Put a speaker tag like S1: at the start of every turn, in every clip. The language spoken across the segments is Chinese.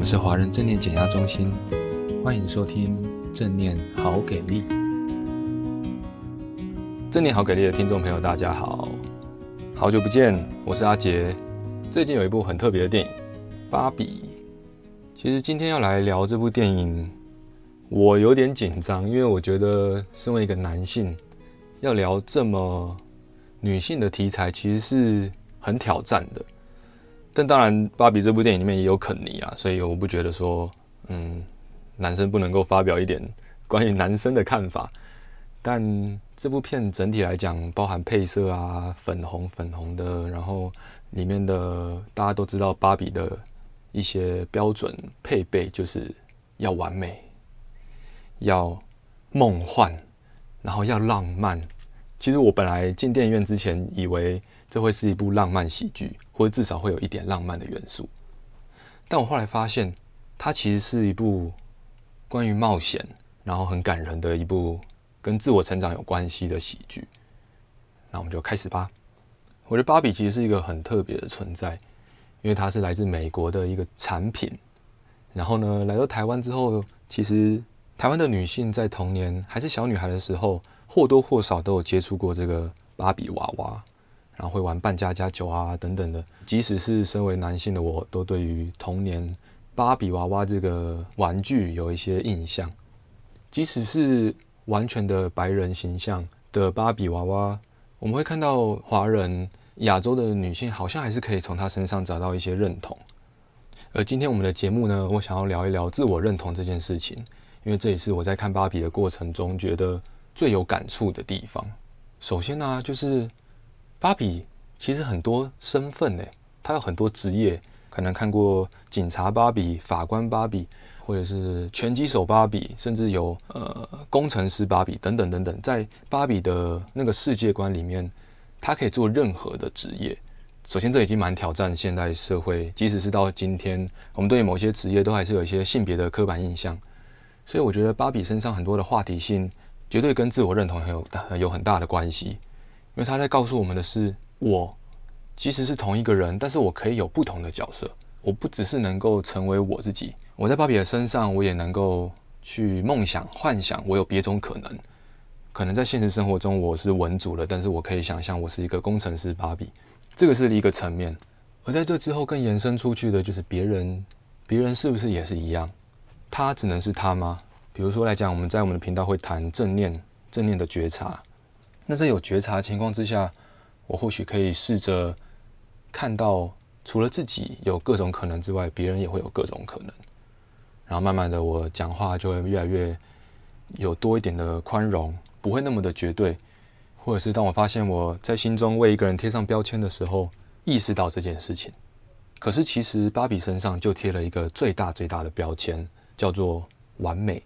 S1: 们是华人正念减压中心，欢迎收听正念好给力。正念好给力的听众朋友，大家好，好久不见，我是阿杰。最近有一部很特别的电影《芭比》，其实今天要来聊这部电影，我有点紧张，因为我觉得身为一个男性，要聊这么女性的题材，其实是很挑战的。但当然，《芭比》这部电影里面也有肯尼啊，所以我不觉得说，嗯，男生不能够发表一点关于男生的看法。但这部片整体来讲，包含配色啊，粉红粉红的，然后里面的大家都知道，芭比的一些标准配备就是要完美，要梦幻，然后要浪漫。其实我本来进电影院之前以为。这会是一部浪漫喜剧，或者至少会有一点浪漫的元素。但我后来发现，它其实是一部关于冒险，然后很感人的一部跟自我成长有关系的喜剧。那我们就开始吧。我觉得芭比其实是一个很特别的存在，因为它是来自美国的一个产品。然后呢，来到台湾之后，其实台湾的女性在童年还是小女孩的时候，或多或少都有接触过这个芭比娃娃。然后会玩扮家家酒啊等等的，即使是身为男性的我，都对于童年芭比娃娃这个玩具有一些印象。即使是完全的白人形象的芭比娃娃，我们会看到华人亚洲的女性好像还是可以从她身上找到一些认同。而今天我们的节目呢，我想要聊一聊自我认同这件事情，因为这也是我在看芭比的过程中觉得最有感触的地方。首先呢、就是。芭比其实很多身份呢，她有很多职业，可能看过警察芭比、法官芭比，或者是拳击手芭比，甚至有呃工程师芭比等等等等。在芭比的那个世界观里面，她可以做任何的职业。首先，这已经蛮挑战现代社会，即使是到今天，我们对某些职业都还是有一些性别的刻板印象。所以，我觉得芭比身上很多的话题性，绝对跟自我认同很有有很大的关系。因为他在告诉我们的是，我其实是同一个人，但是我可以有不同的角色。我不只是能够成为我自己，我在芭比的身上，我也能够去梦想、幻想，我有别种可能。可能在现实生活中我是文组的，但是我可以想象我是一个工程师芭比，这个是一个层面。而在这之后更延伸出去的就是别人，别人是不是也是一样？他只能是他吗？比如说来讲，我们在我们的频道会谈正念，正念的觉察。那在有觉察情况之下，我或许可以试着看到，除了自己有各种可能之外，别人也会有各种可能。然后慢慢的，我讲话就会越来越有多一点的宽容，不会那么的绝对。或者是当我发现我在心中为一个人贴上标签的时候，意识到这件事情。可是其实芭比身上就贴了一个最大最大的标签，叫做完美。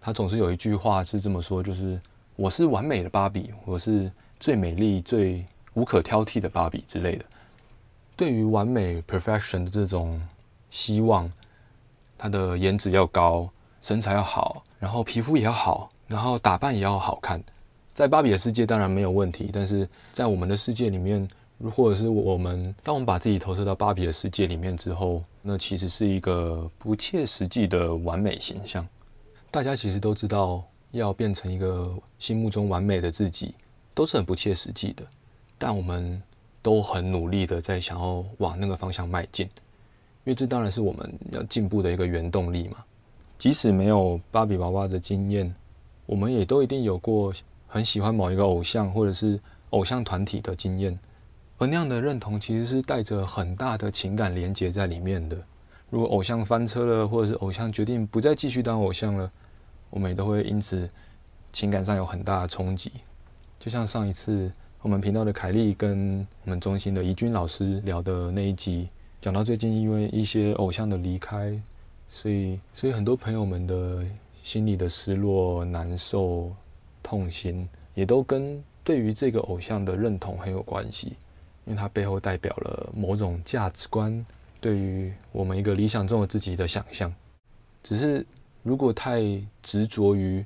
S1: 他总是有一句话是这么说，就是。我是完美的芭比，我是最美丽、最无可挑剔的芭比之类的。对于完美 （perfection） 的这种希望，她的颜值要高，身材要好，然后皮肤也要好，然后打扮也要好看。在芭比的世界当然没有问题，但是在我们的世界里面，或者是我们当我们把自己投射到芭比的世界里面之后，那其实是一个不切实际的完美形象。大家其实都知道。要变成一个心目中完美的自己，都是很不切实际的。但我们都很努力的在想要往那个方向迈进，因为这当然是我们要进步的一个原动力嘛。即使没有芭比娃娃的经验，我们也都一定有过很喜欢某一个偶像或者是偶像团体的经验，而那样的认同其实是带着很大的情感连结在里面的。如果偶像翻车了，或者是偶像决定不再继续当偶像了。我们也都会因此情感上有很大的冲击，就像上一次我们频道的凯莉跟我们中心的怡君老师聊的那一集，讲到最近因为一些偶像的离开，所以所以很多朋友们的心里的失落、难受、痛心，也都跟对于这个偶像的认同很有关系，因为它背后代表了某种价值观，对于我们一个理想中的自己的想象，只是。如果太执着于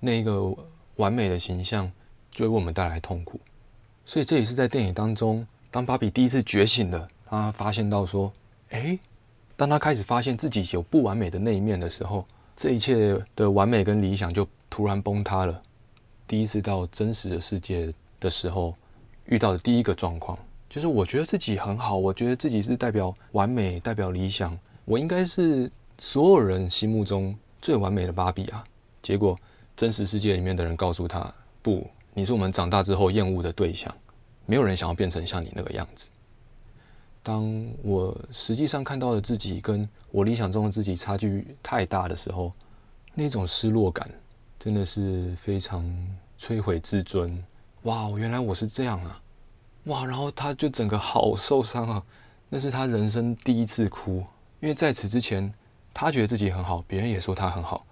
S1: 那个完美的形象，就会为我们带来痛苦。所以这也是在电影当中，当芭比第一次觉醒了，她发现到说：“哎，当他开始发现自己有不完美的那一面的时候，这一切的完美跟理想就突然崩塌了。第一次到真实的世界的时候，遇到的第一个状况就是，我觉得自己很好，我觉得自己是代表完美、代表理想，我应该是所有人心目中最完美的芭比啊。结果，真实世界里面的人告诉他：“不，你是我们长大之后厌恶的对象，没有人想要变成像你那个样子。”当我实际上看到的自己跟我理想中的自己差距太大的时候，那种失落感。真的是非常摧毁自尊，哇！原来我是这样啊，哇！然后他就整个好受伤啊，那是他人生第一次哭，因为在此之前，他觉得自己很好，别人也说他很好，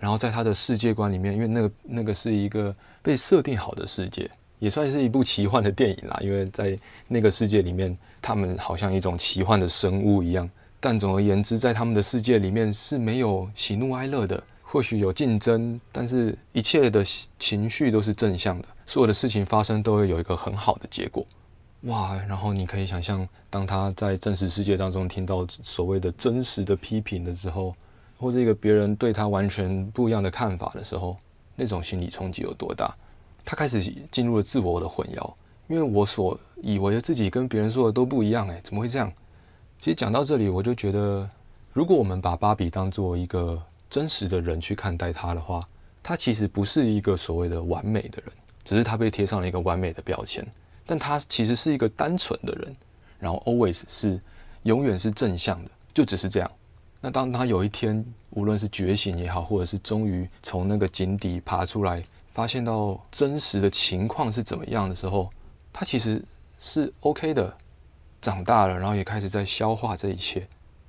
S1: 然后在他的世界观里面，因为那个那个是一个被设定好的世界，也算是一部奇幻的电影啦，因为在那个世界里面，他们好像一种奇幻的生物一样，但总而言之，在他们的世界里面是没有喜怒哀乐的。或许有竞争，但是一切的情绪都是正向的，所有的事情发生都会有一个很好的结果。哇！然后你可以想象，当他在真实世界当中听到所谓的真实的批评的时候，或者一个别人对他完全不一样的看法的时候，那种心理冲击有多大？他开始进入了自我的混淆，因为我所以为的自己跟别人说的都不一样，诶，怎么会这样？其实讲到这里，我就觉得，如果我们把芭比当做一个真实的人去看待他的话，他其实不是一个所谓的完美的人，只是他被贴上了一个完美的标签。但他其实是一个单纯的人，然后 always 是永远是正向的，就只是这样。那当他有一天，无论是觉醒也好，或者是终于从那个井底爬出来，发现到真实的情况是怎么样的时候，他其实是 OK 的，长大了，然后也开始在消化这一切。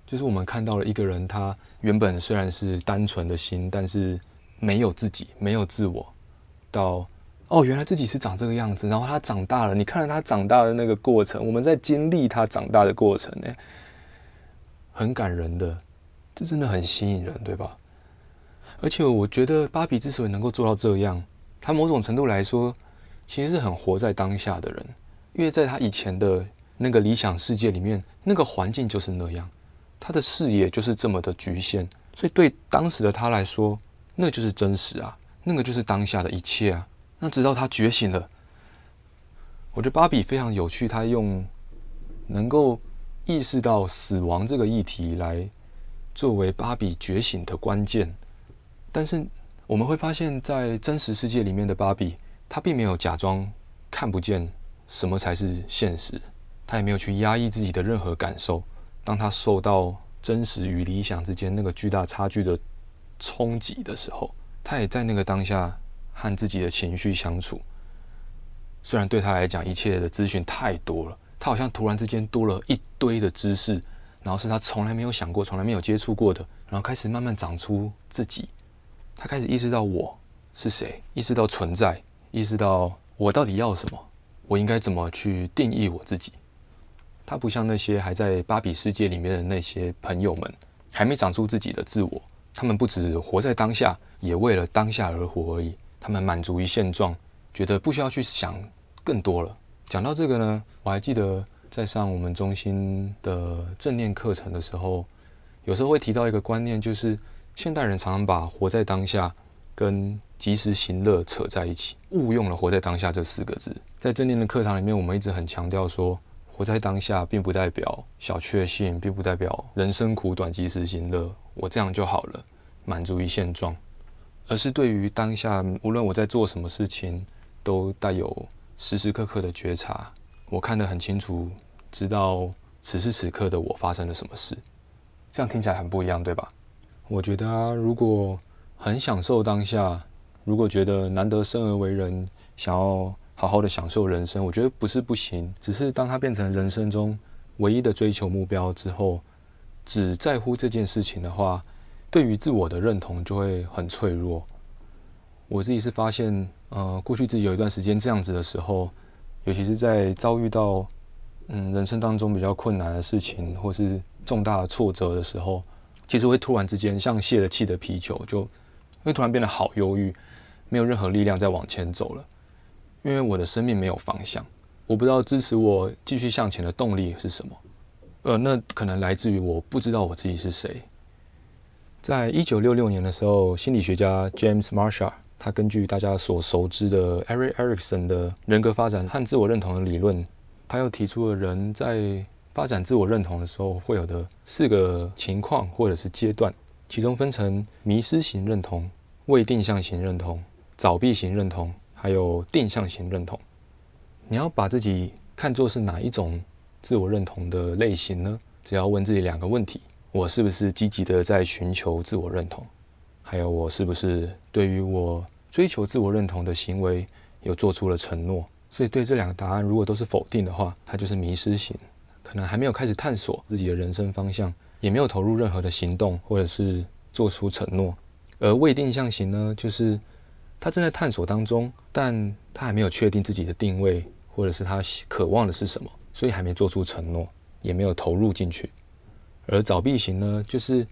S1: 就是我们看到了一个人，他。原本虽然是单纯的心，但是没有自己，没有自我。到哦，原来自己是长这个样子。然后他长大了，你看着他长大的那个过程，我们在经历他长大的过程，呢，很感人的，这真的很吸引人，对吧？而且我觉得芭比之所以能够做到这样，他某种程度来说，其实是很活在当下的人，因为在他以前的那个理想世界里面，那个环境就是那样。他的视野就是这么的局限，所以对当时的他来说，那就是真实啊，那个就是当下的一切啊。那直到他觉醒了，我觉得芭比非常有趣，他用能够意识到死亡这个议题来作为芭比觉醒的关键。但是我们会发现，在真实世界里面的芭比，他并没有假装看不见什么才是现实，他也没有去压抑自己的任何感受。当他受到真实与理想之间那个巨大差距的冲击的时候，他也在那个当下和自己的情绪相处。虽然对他来讲，一切的资讯太多了，他好像突然之间多了一堆的知识，然后是他从来没有想过、从来没有接触过的，然后开始慢慢长出自己。他开始意识到我是谁，意识到存在，意识到我到底要什么，我应该怎么去定义我自己。他不像那些还在芭比世界里面的那些朋友们，还没长出自己的自我。他们不只活在当下，也为了当下而活而已。他们满足于现状，觉得不需要去想更多了。讲到这个呢，我还记得在上我们中心的正念课程的时候，有时候会提到一个观念，就是现代人常常把活在当下跟及时行乐扯在一起，误用了“活在当下”这四个字。在正念的课堂里面，我们一直很强调说。活在当下，并不代表小确幸，并不代表人生苦短，及时行乐，我这样就好了，满足于现状，而是对于当下，无论我在做什么事情，都带有时时刻刻的觉察。我看得很清楚，知道此时此刻的我发生了什么事。这样听起来很不一样，对吧？我觉得啊，如果很享受当下，如果觉得难得生而为人，想要。好好的享受人生，我觉得不是不行，只是当它变成人生中唯一的追求目标之后，只在乎这件事情的话，对于自我的认同就会很脆弱。我自己是发现，呃，过去自己有一段时间这样子的时候，尤其是在遭遇到嗯人生当中比较困难的事情，或是重大的挫折的时候，其实会突然之间像泄了气的皮球，就会突然变得好忧郁，没有任何力量再往前走了。因为我的生命没有方向，我不知道支持我继续向前的动力是什么。呃，那可能来自于我不知道我自己是谁。在一九六六年的时候，心理学家 James Marshall，他根据大家所熟知的 Erik Erikson 的人格发展和自我认同的理论，他又提出了人在发展自我认同的时候会有的四个情况或者是阶段，其中分成迷失型认同、未定向型认同、早闭型认同，还有定向型认同。你要把自己看作是哪一种？自我认同的类型呢？只要问自己两个问题：我是不是积极的在寻求自我认同？还有我是不是对于我追求自我认同的行为有做出了承诺？所以对这两个答案，如果都是否定的话，它就是迷失型，可能还没有开始探索自己的人生方向，也没有投入任何的行动，或者是做出承诺。而未定向型呢，就是他正在探索当中，但他还没有确定自己的定位，或者是他渴望的是什么。所以还没做出承诺，也没有投入进去。而早闭型呢，就是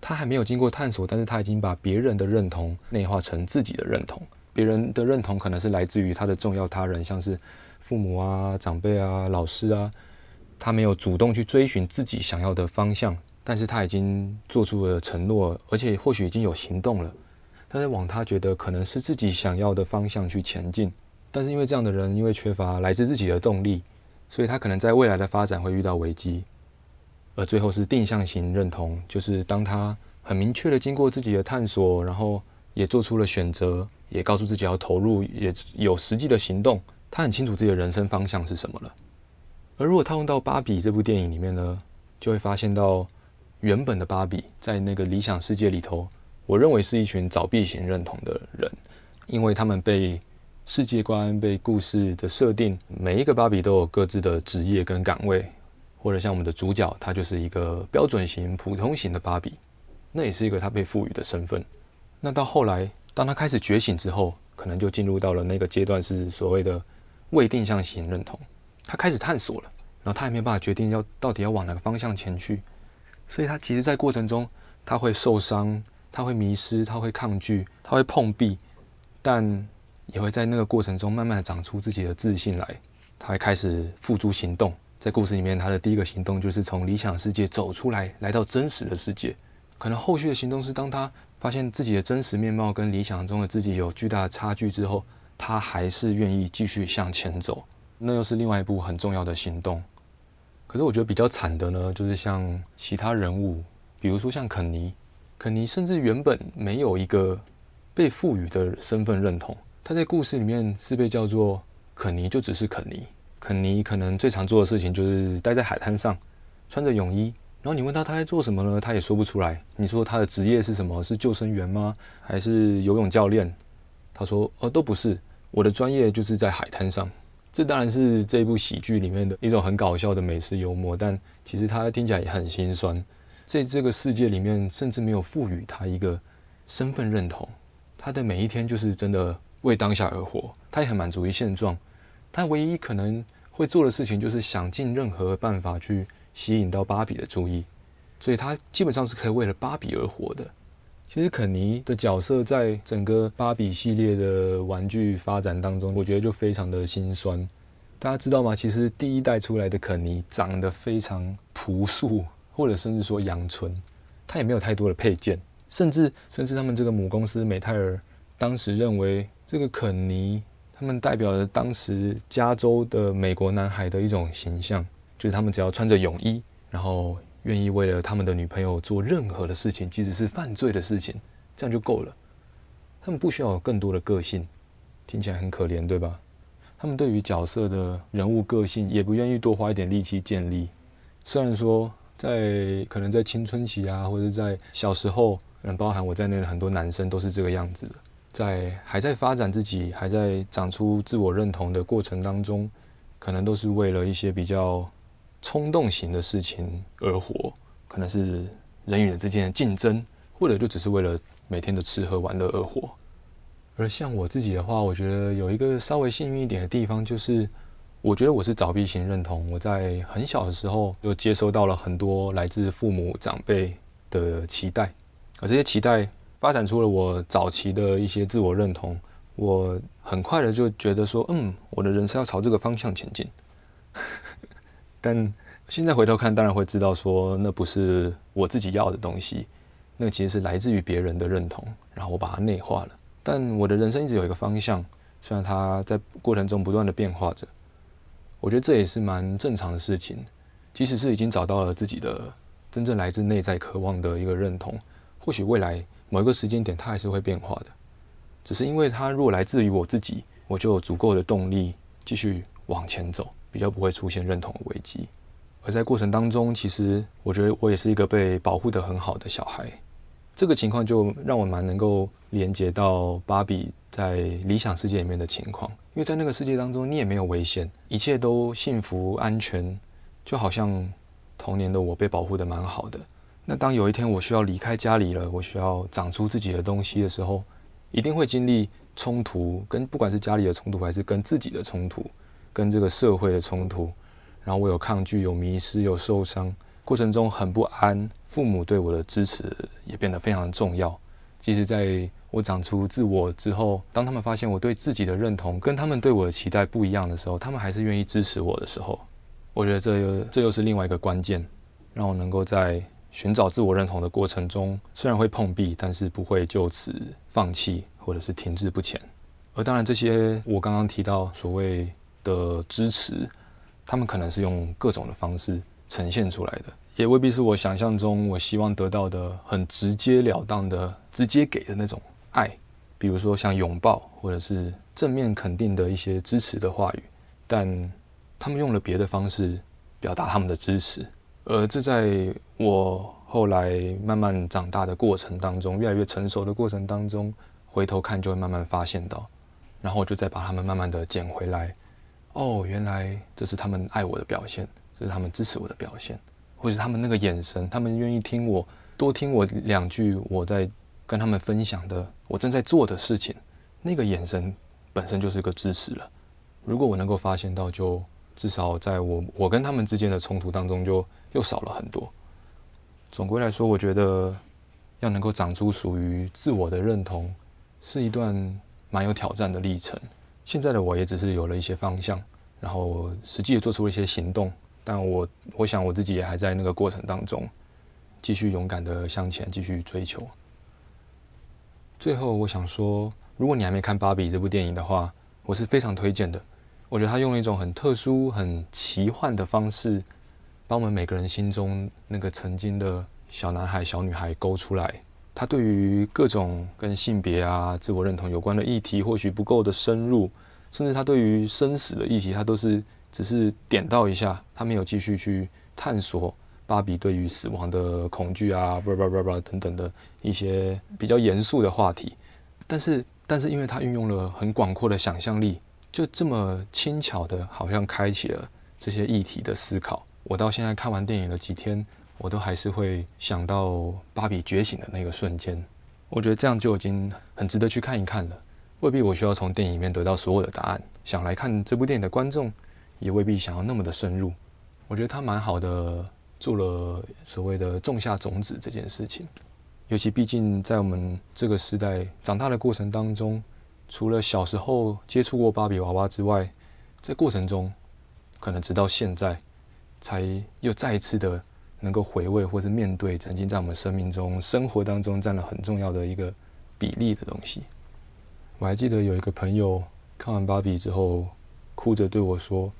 S1: 他还没有经过探索，但是他已经把别人的认同内化成自己的认同。别人的认同可能是来自于他的重要他人，像是父母啊、长辈啊、老师啊。他没有主动去追寻自己想要的方向，但是他已经做出了承诺，而且或许已经有行动了。他在往他觉得可能是自己想要的方向去前进。但是因为这样的人，因为缺乏来自自己的动力。所以他可能在未来的发展会遇到危机，而最后是定向型认同，就是当他很明确的经过自己的探索，然后也做出了选择，也告诉自己要投入，也有实际的行动，他很清楚自己的人生方向是什么了。而如果套用到芭比这部电影里面呢，就会发现到原本的芭比在那个理想世界里头，我认为是一群早闭型认同的人，因为他们被。世界观被故事的设定，每一个芭比都有各自的职业跟岗位，或者像我们的主角，他就是一个标准型、普通型的芭比，那也是一个他被赋予的身份。那到后来，当他开始觉醒之后，可能就进入到了那个阶段，是所谓的未定向型认同。他开始探索了，然后他还没有办法决定要到底要往哪个方向前去，所以他其实在过程中，他会受伤，他会迷失，他会抗拒，他会碰壁，但。也会在那个过程中慢慢的长出自己的自信来，他会开始付诸行动。在故事里面，他的第一个行动就是从理想世界走出来，来到真实的世界。可能后续的行动是，当他发现自己的真实面貌跟理想中的自己有巨大的差距之后，他还是愿意继续向前走。那又是另外一部很重要的行动。可是我觉得比较惨的呢，就是像其他人物，比如说像肯尼，肯尼甚至原本没有一个被赋予的身份认同。他在故事里面是被叫做肯尼，就只是肯尼。肯尼可能最常做的事情就是待在海滩上，穿着泳衣。然后你问他他在做什么呢？他也说不出来。你说他的职业是什么？是救生员吗？还是游泳教练？他说哦，都不是。我的专业就是在海滩上。这当然是这部喜剧里面的一种很搞笑的美式幽默，但其实他听起来也很心酸。在这个世界里面，甚至没有赋予他一个身份认同。他的每一天就是真的。为当下而活，他也很满足于现状。他唯一可能会做的事情，就是想尽任何办法去吸引到芭比的注意。所以，他基本上是可以为了芭比而活的。其实，肯尼的角色在整个芭比系列的玩具发展当中，我觉得就非常的心酸。大家知道吗？其实第一代出来的肯尼长得非常朴素，或者甚至说阳春，他也没有太多的配件，甚至甚至他们这个母公司美泰尔当时认为。这个肯尼，他们代表着当时加州的美国男孩的一种形象，就是他们只要穿着泳衣，然后愿意为了他们的女朋友做任何的事情，即使是犯罪的事情，这样就够了。他们不需要有更多的个性，听起来很可怜，对吧？他们对于角色的人物个性也不愿意多花一点力气建立。虽然说在可能在青春期啊，或者在小时候，可能包含我在内的很多男生都是这个样子的。在还在发展自己、还在长出自我认同的过程当中，可能都是为了一些比较冲动型的事情而活，可能是人与人之间的竞争，或者就只是为了每天的吃喝玩乐而活。而像我自己的话，我觉得有一个稍微幸运一点的地方，就是我觉得我是早闭型认同。我在很小的时候就接收到了很多来自父母长辈的期待，而这些期待。发展出了我早期的一些自我认同，我很快的就觉得说，嗯，我的人生要朝这个方向前进。但现在回头看，当然会知道说那不是我自己要的东西，那其实是来自于别人的认同，然后我把它内化了。但我的人生一直有一个方向，虽然它在过程中不断的变化着，我觉得这也是蛮正常的事情。即使是已经找到了自己的真正来自内在渴望的一个认同，或许未来某一个时间点它还是会变化的，只是因为它如果来自于我自己，我就有足够的动力继续往前走，比较不会出现认同的危机。而在过程当中，其实我觉得我也是一个被保护得很好的小孩。这个情况就让我蛮能够连接到芭比在理想世界里面的情况，因为在那个世界当中，你也没有危险，一切都幸福安全，就好像童年的我被保护得蛮好的。那当有一天我需要离开家里了，我需要长出自己的东西的时候，一定会经历冲突，跟不管是家里的冲突，还是跟自己的冲突，跟这个社会的冲突。然后我有抗拒，有迷失，有受伤，过程中很不安。父母对我的支持也变得非常重要。即使在我长出自我之后，当他们发现我对自己的认同跟他们对我的期待不一样的时候，他们还是愿意支持我的时候，我觉得这又这又是另外一个关键，让我能够在寻找自我认同的过程中，虽然会碰壁，但是不会就此放弃或者是停滞不前。而当然，这些我刚刚提到所谓的支持。他们可能是用各种的方式呈现出来的，也未必是我想象中我希望得到的很直截了当的、直接给的那种爱，比如说像拥抱或者是正面肯定的一些支持的话语，但他们用了别的方式表达他们的支持，呃这在我后来慢慢长大的过程当中，越来越成熟的过程当中，回头看就会慢慢发现到，然后我就再把他们慢慢的捡回来。哦，原来这是他们爱我的表现，这是他们支持我的表现，或者他们那个眼神，他们愿意听我多听我两句，我在跟他们分享的，我正在做的事情，那个眼神本身就是个支持了。如果我能够发现到，就至少在我我跟他们之间的冲突当中，就又少了很多。总归来说，我觉得要能够长出属于自我的认同，是一段蛮有挑战的历程。现在的我也只是有了一些方向，然后实际也做出了一些行动，但我我想我自己也还在那个过程当中，继续勇敢的向前，继续追求。最后我想说，如果你还没看《芭比》这部电影的话，我是非常推荐的。我觉得他用了一种很特殊、很奇幻的方式，把我们每个人心中那个曾经的小男孩、小女孩勾出来。他对于各种跟性别啊、自我认同有关的议题，或许不够的深入，甚至他对于生死的议题，他都是只是点到一下，他没有继续去探索芭比对于死亡的恐惧啊，叭叭叭叭等等的一些比较严肃的话题。但是，但是因为他运用了很广阔的想象力，就这么轻巧的，好像开启了这些议题的思考。我到现在看完电影的几天。我都还是会想到芭比觉醒的那个瞬间，我觉得这样就已经很值得去看一看了。未必我需要从电影里面得到所有的答案，想来看这部电影的观众也未必想要那么的深入。我觉得他蛮好的，做了所谓的种下种子这件事情。尤其毕竟在我们这个时代长大的过程当中，除了小时候接触过芭比娃娃之外，在过程中可能直到现在才又再一次的。能够回味或是面对曾经在我们生命中、生活当中占了很重要的一个比例的东西。我还记得有一个朋友看完芭比之后，哭着对我说：“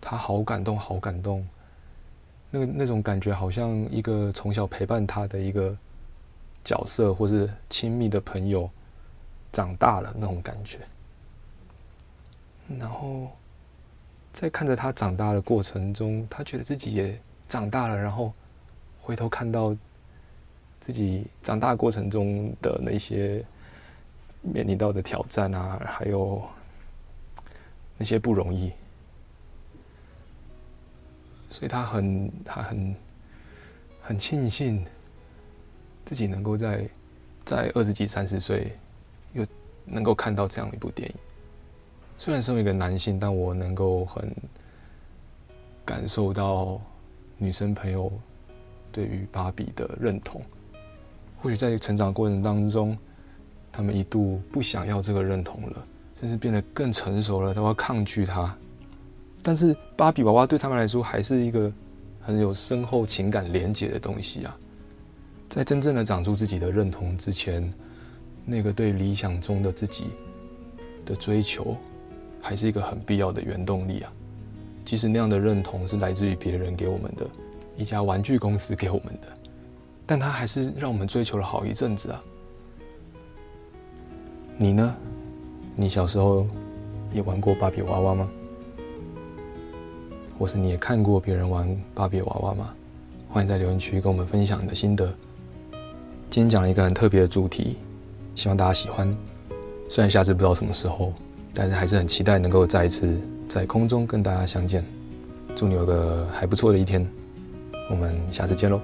S1: 他好感动，好感动。”那个那种感觉，好像一个从小陪伴他的一个角色，或是亲密的朋友长大了那种感觉。然后在看着他长大的过程中，他觉得自己也。长大了，然后回头看到自己长大过程中的那些面临到的挑战啊，还有那些不容易，所以他很他很很庆幸自己能够在在二十几三十岁又能够看到这样一部电影。虽然身为一个男性，但我能够很感受到。女生朋友对于芭比的认同，或许在成长过程当中，他们一度不想要这个认同了，甚至变得更成熟了，都要抗拒它。但是芭比娃娃对他们来说还是一个很有深厚情感连结的东西啊。在真正的长出自己的认同之前，那个对理想中的自己的追求，还是一个很必要的原动力啊。即使那样的认同是来自于别人给我们的，一家玩具公司给我们的，但它还是让我们追求了好一阵子啊。你呢？你小时候也玩过芭比娃娃吗？或是你也看过别人玩芭比娃娃吗？欢迎在留言区跟我们分享你的心得。今天讲了一个很特别的主题，希望大家喜欢。虽然下次不知道什么时候，但是还是很期待能够再一次在空中跟大家相见。祝你有个还不错的一天，我们下次见喽。